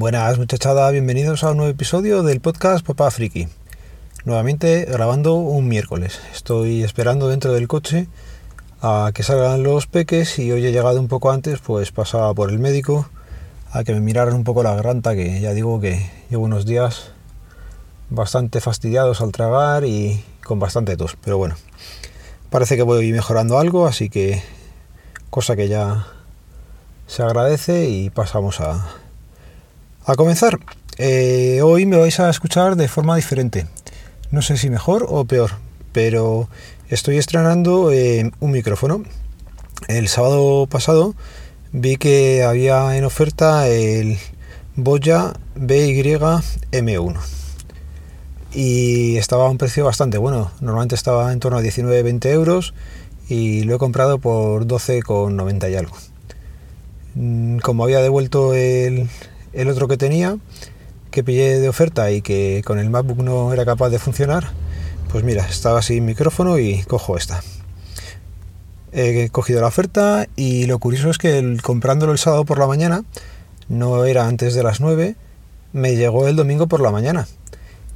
Buenas muchachada, bienvenidos a un nuevo episodio del podcast Papá Friki. Nuevamente grabando un miércoles. Estoy esperando dentro del coche a que salgan los peques y hoy he llegado un poco antes, pues pasaba por el médico a que me miraran un poco la garganta, que ya digo que llevo unos días bastante fastidiados al tragar y con bastante tos, pero bueno, parece que voy mejorando algo, así que cosa que ya se agradece y pasamos a, a comenzar. Eh, hoy me vais a escuchar de forma diferente, no sé si mejor o peor, pero estoy estrenando eh, un micrófono. El sábado pasado vi que había en oferta el Boya BY-M1 y estaba a un precio bastante bueno. Normalmente estaba en torno a 19-20 euros y lo he comprado por 12,90 y algo. Mm, como había devuelto el, el otro que tenía, que pillé de oferta y que con el MacBook no era capaz de funcionar, pues mira, estaba sin micrófono y cojo esta. He cogido la oferta y lo curioso es que comprándolo el sábado por la mañana, no era antes de las 9, me llegó el domingo por la mañana.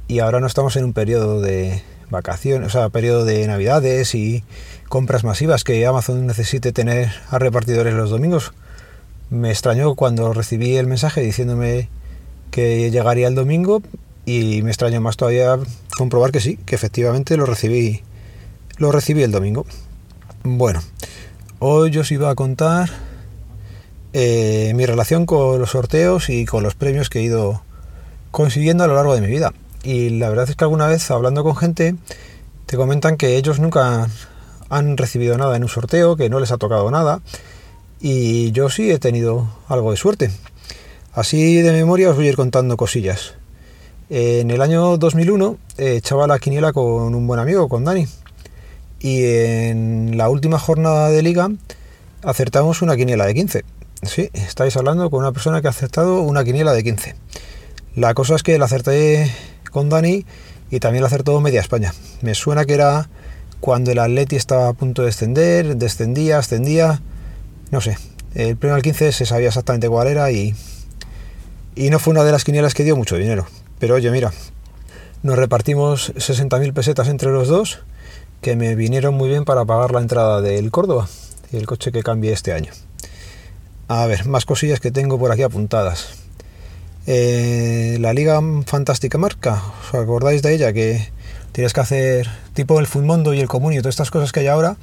Y ahora no estamos en un periodo de vacaciones, o sea, periodo de navidades y compras masivas que Amazon necesite tener a repartidores los domingos. Me extrañó cuando recibí el mensaje diciéndome que llegaría el domingo y me extrañó más todavía comprobar que sí, que efectivamente lo recibí, lo recibí el domingo. Bueno, hoy os iba a contar eh, mi relación con los sorteos y con los premios que he ido consiguiendo a lo largo de mi vida. Y la verdad es que alguna vez hablando con gente te comentan que ellos nunca han recibido nada en un sorteo, que no les ha tocado nada. Y yo sí he tenido algo de suerte. Así de memoria os voy a ir contando cosillas. En el año 2001 eh, echaba la quiniela con un buen amigo, con Dani. Y en la última jornada de liga acertamos una quiniela de 15. Sí, estáis hablando con una persona que ha acertado una quiniela de 15. La cosa es que la acerté con Dani y también la acertó media España. Me suena que era cuando el Atleti estaba a punto de descender, descendía, ascendía, no sé. El premio al 15 se sabía exactamente cuál era y, y no fue una de las quinielas que dio mucho dinero. Pero oye, mira, nos repartimos 60.000 pesetas entre los dos que me vinieron muy bien para pagar la entrada del Córdoba y el coche que cambié este año. A ver, más cosillas que tengo por aquí apuntadas. Eh, la Liga Fantástica Marca, ¿os acordáis de ella? Que tienes que hacer tipo el Mundo y el Comunio, todas estas cosas que hay ahora,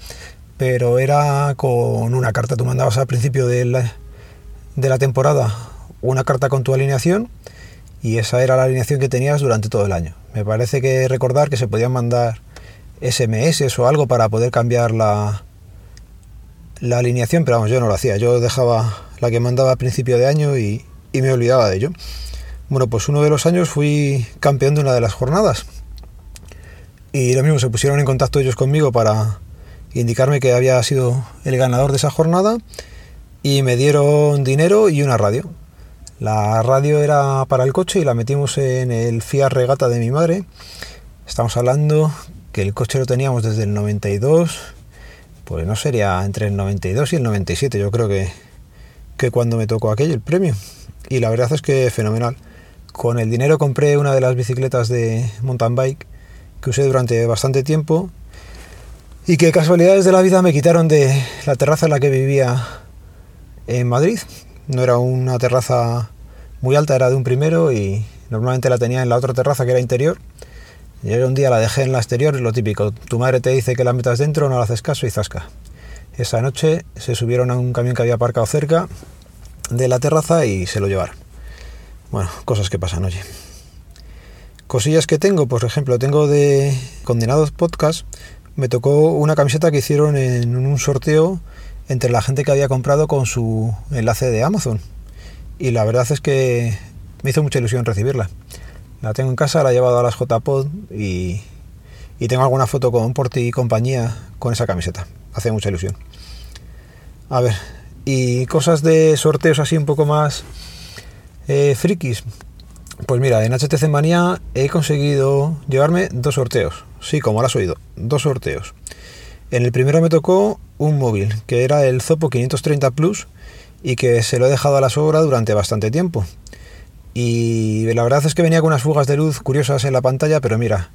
pero era con una carta. Tú mandabas al principio de la, de la temporada una carta con tu alineación y esa era la alineación que tenías durante todo el año. Me parece que recordar que se podían mandar SMS o algo para poder cambiar la, la alineación, pero vamos, yo no lo hacía. Yo dejaba la que mandaba a principio de año y, y me olvidaba de ello. Bueno, pues uno de los años fui campeón de una de las jornadas. Y lo mismo, se pusieron en contacto ellos conmigo para indicarme que había sido el ganador de esa jornada y me dieron dinero y una radio. La radio era para el coche y la metimos en el Fiat Regata de mi madre. Estamos hablando que el coche lo teníamos desde el 92, pues no sería entre el 92 y el 97, yo creo que, que cuando me tocó aquello, el premio. Y la verdad es que fenomenal. Con el dinero compré una de las bicicletas de mountain bike que usé durante bastante tiempo y que casualidades de la vida me quitaron de la terraza en la que vivía en Madrid. No era una terraza muy alta, era de un primero y normalmente la tenía en la otra terraza que era interior. Y un día la dejé en la exterior, lo típico, tu madre te dice que la metas dentro, no le haces caso y zasca. Esa noche se subieron a un camión que había aparcado cerca de la terraza y se lo llevaron. Bueno, cosas que pasan, oye. Cosillas que tengo, por ejemplo, tengo de Condenados Podcast, me tocó una camiseta que hicieron en un sorteo entre la gente que había comprado con su enlace de Amazon y la verdad es que me hizo mucha ilusión recibirla. La tengo en casa, la he llevado a las JPod y, y tengo alguna foto con Porti y compañía con esa camiseta. Hace mucha ilusión. A ver, y cosas de sorteos así un poco más eh, frikis. Pues mira, en HTC Manía he conseguido llevarme dos sorteos. Sí, como lo has oído, dos sorteos. En el primero me tocó un móvil, que era el Zopo 530 Plus, y que se lo he dejado a la sobra durante bastante tiempo. Y la verdad es que venía con unas fugas de luz curiosas en la pantalla, pero mira,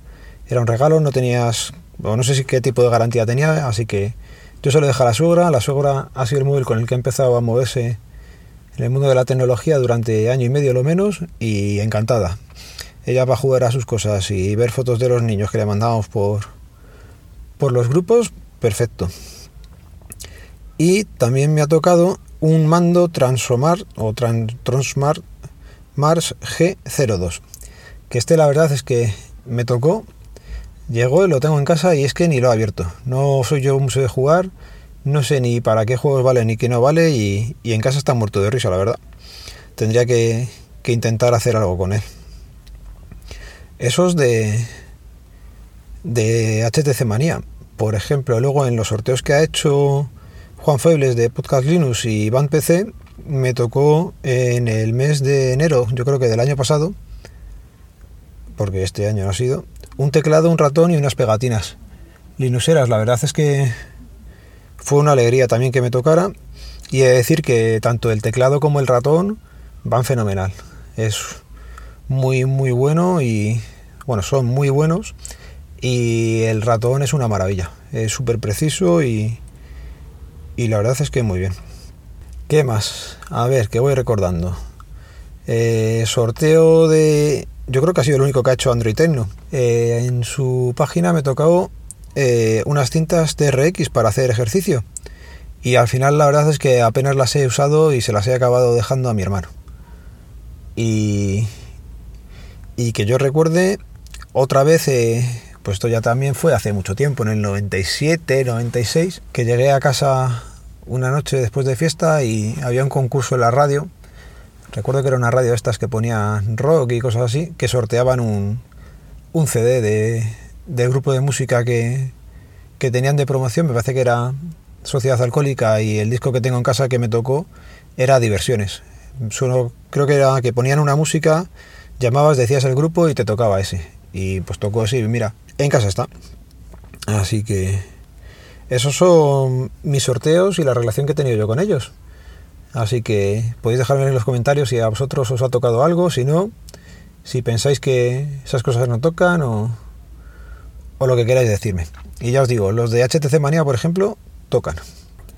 era un regalo, no tenías, no sé si qué tipo de garantía tenía, así que yo se lo dejé a la suegra. La suegra ha sido el móvil con el que he empezado a moverse en el mundo de la tecnología durante año y medio lo menos y encantada. Ella va a jugar a sus cosas y ver fotos de los niños que le mandamos por, por los grupos, perfecto. Y también me ha tocado un mando Transomar o Transmart Mars G02. Que este la verdad es que me tocó, llegó y lo tengo en casa y es que ni lo he abierto. No soy yo mucho de jugar, no sé ni para qué juegos vale ni qué no vale y, en casa está muerto de risa, la verdad. Tendría que, que intentar hacer algo con él. Esos de, de HTC Manía. Por ejemplo, luego en los sorteos que ha hecho Juan Febles de Podcast Linux y Band PC, me tocó en el mes de enero, yo creo que del año pasado, porque este año no ha sido, un teclado, un ratón y unas pegatinas. Linuxeras, la verdad es que fue una alegría también que me tocara y he de decir que tanto el teclado como el ratón van fenomenal. Es muy muy bueno y bueno, son muy buenos y el ratón es una maravilla. Es súper preciso y, y la verdad es que muy bien. ¿Qué más? A ver, que voy recordando. Eh, sorteo de... Yo creo que ha sido el único que ha hecho Android Tecno. Eh, en su página me tocó eh, unas cintas TRX para hacer ejercicio. Y al final la verdad es que apenas las he usado y se las he acabado dejando a mi hermano. Y, y que yo recuerde, otra vez, pues esto ya también fue hace mucho tiempo, en el 97, 96, que llegué a casa una noche después de fiesta y había un concurso en la radio. Recuerdo que era una radio estas que ponía rock y cosas así, que sorteaban un, un CD de, del grupo de música que, que tenían de promoción, me parece que era Sociedad Alcohólica y el disco que tengo en casa que me tocó era Diversiones. Solo, creo que era que ponían una música, llamabas, decías el grupo y te tocaba ese. Y pues tocó así, mira, en casa está. Así que esos son mis sorteos y la relación que he tenido yo con ellos. Así que podéis dejarme en los comentarios si a vosotros os ha tocado algo, si no, si pensáis que esas cosas no tocan o, o lo que queráis decirme. Y ya os digo, los de HTC Manía, por ejemplo, tocan.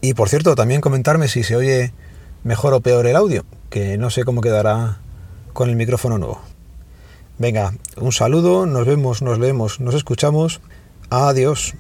Y por cierto, también comentarme si se oye mejor o peor el audio, que no sé cómo quedará con el micrófono nuevo. Venga, un saludo, nos vemos, nos leemos, nos escuchamos. Adiós.